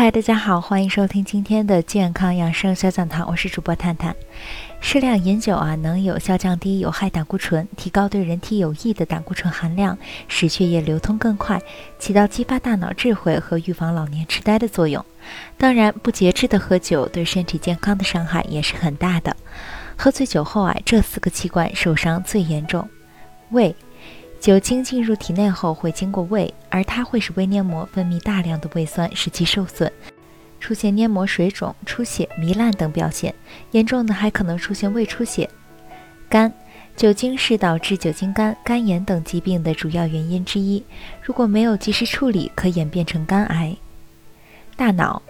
嗨，大家好，欢迎收听今天的健康养生小讲堂，我是主播探探。适量饮酒啊，能有效降低有害胆固醇，提高对人体有益的胆固醇含量，使血液流通更快，起到激发大脑智慧和预防老年痴呆的作用。当然，不节制的喝酒对身体健康的伤害也是很大的。喝醉酒后啊，这四个器官受伤最严重。胃，酒精进入体内后会经过胃，而它会使胃黏膜分泌大量的胃酸，使其受损。出现黏膜水肿、出血、糜烂等表现，严重的还可能出现胃出血。肝，酒精是导致酒精肝、肝炎等疾病的主要原因之一，如果没有及时处理，可演变成肝癌。大脑。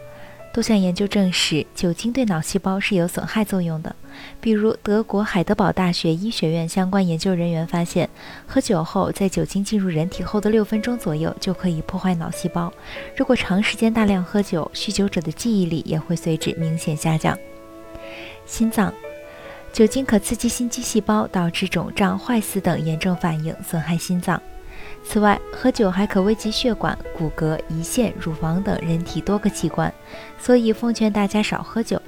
多项研究证实，酒精对脑细胞是有损害作用的。比如，德国海德堡大学医学院相关研究人员发现，喝酒后，在酒精进入人体后的六分钟左右，就可以破坏脑细胞。如果长时间大量喝酒，酗酒者的记忆力也会随之明显下降。心脏，酒精可刺激心肌细胞，导致肿胀、坏死等炎症反应，损害心脏。此外，喝酒还可危及血管、骨骼、胰腺、乳房等人体多个器官，所以奉劝大家少喝酒。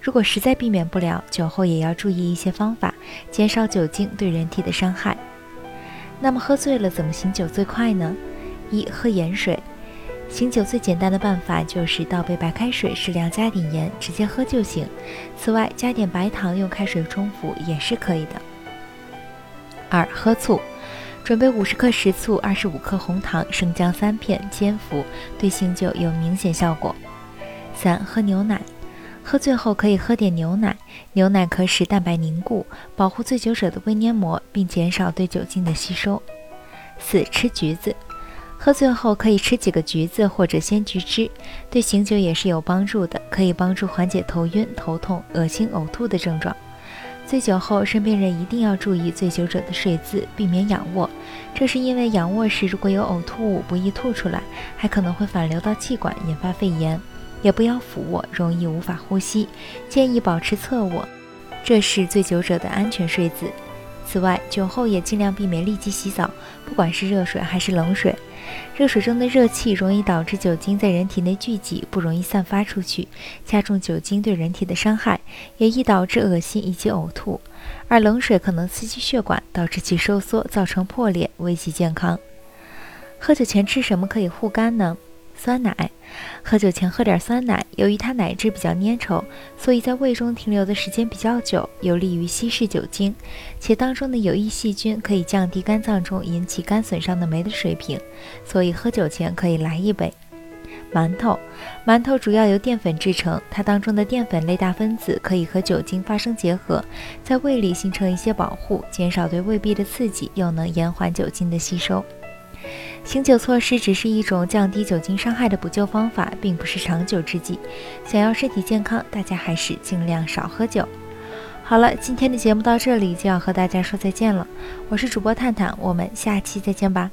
如果实在避免不了，酒后也要注意一些方法，减少酒精对人体的伤害。那么，喝醉了怎么醒酒最快呢？一、喝盐水。醒酒最简单的办法就是倒杯白开水，适量加点盐，直接喝就行。此外，加点白糖，用开水冲服也是可以的。二、喝醋。准备五十克食醋，二十五克红糖，生姜三片，煎服，对醒酒有明显效果。三、喝牛奶，喝醉后可以喝点牛奶，牛奶可使蛋白凝固，保护醉酒者的胃黏膜，并减少对酒精的吸收。四、吃橘子，喝醉后可以吃几个橘子或者鲜橘汁，对醒酒也是有帮助的，可以帮助缓解头晕、头痛、恶心、呕吐的症状。醉酒后，身边人一定要注意醉酒者的睡姿，避免仰卧。这是因为仰卧时如果有呕吐物，不易吐出来，还可能会反流到气管，引发肺炎。也不要俯卧，容易无法呼吸。建议保持侧卧，这是醉酒者的安全睡姿。此外，酒后也尽量避免立即洗澡，不管是热水还是冷水。热水中的热气容易导致酒精在人体内聚集，不容易散发出去，加重酒精对人体的伤害，也易导致恶心以及呕吐。而冷水可能刺激血管，导致其收缩，造成破裂，危及健康。喝酒前吃什么可以护肝呢？酸奶，喝酒前喝点酸奶，由于它奶质比较粘稠，所以在胃中停留的时间比较久，有利于稀释酒精，且当中的有益细菌可以降低肝脏中引起肝损伤的酶的水平，所以喝酒前可以来一杯。馒头，馒头主要由淀粉制成，它当中的淀粉类大分子可以和酒精发生结合，在胃里形成一些保护，减少对胃壁的刺激，又能延缓酒精的吸收。醒酒措施只是一种降低酒精伤害的补救方法，并不是长久之计。想要身体健康，大家还是尽量少喝酒。好了，今天的节目到这里就要和大家说再见了。我是主播探探，我们下期再见吧。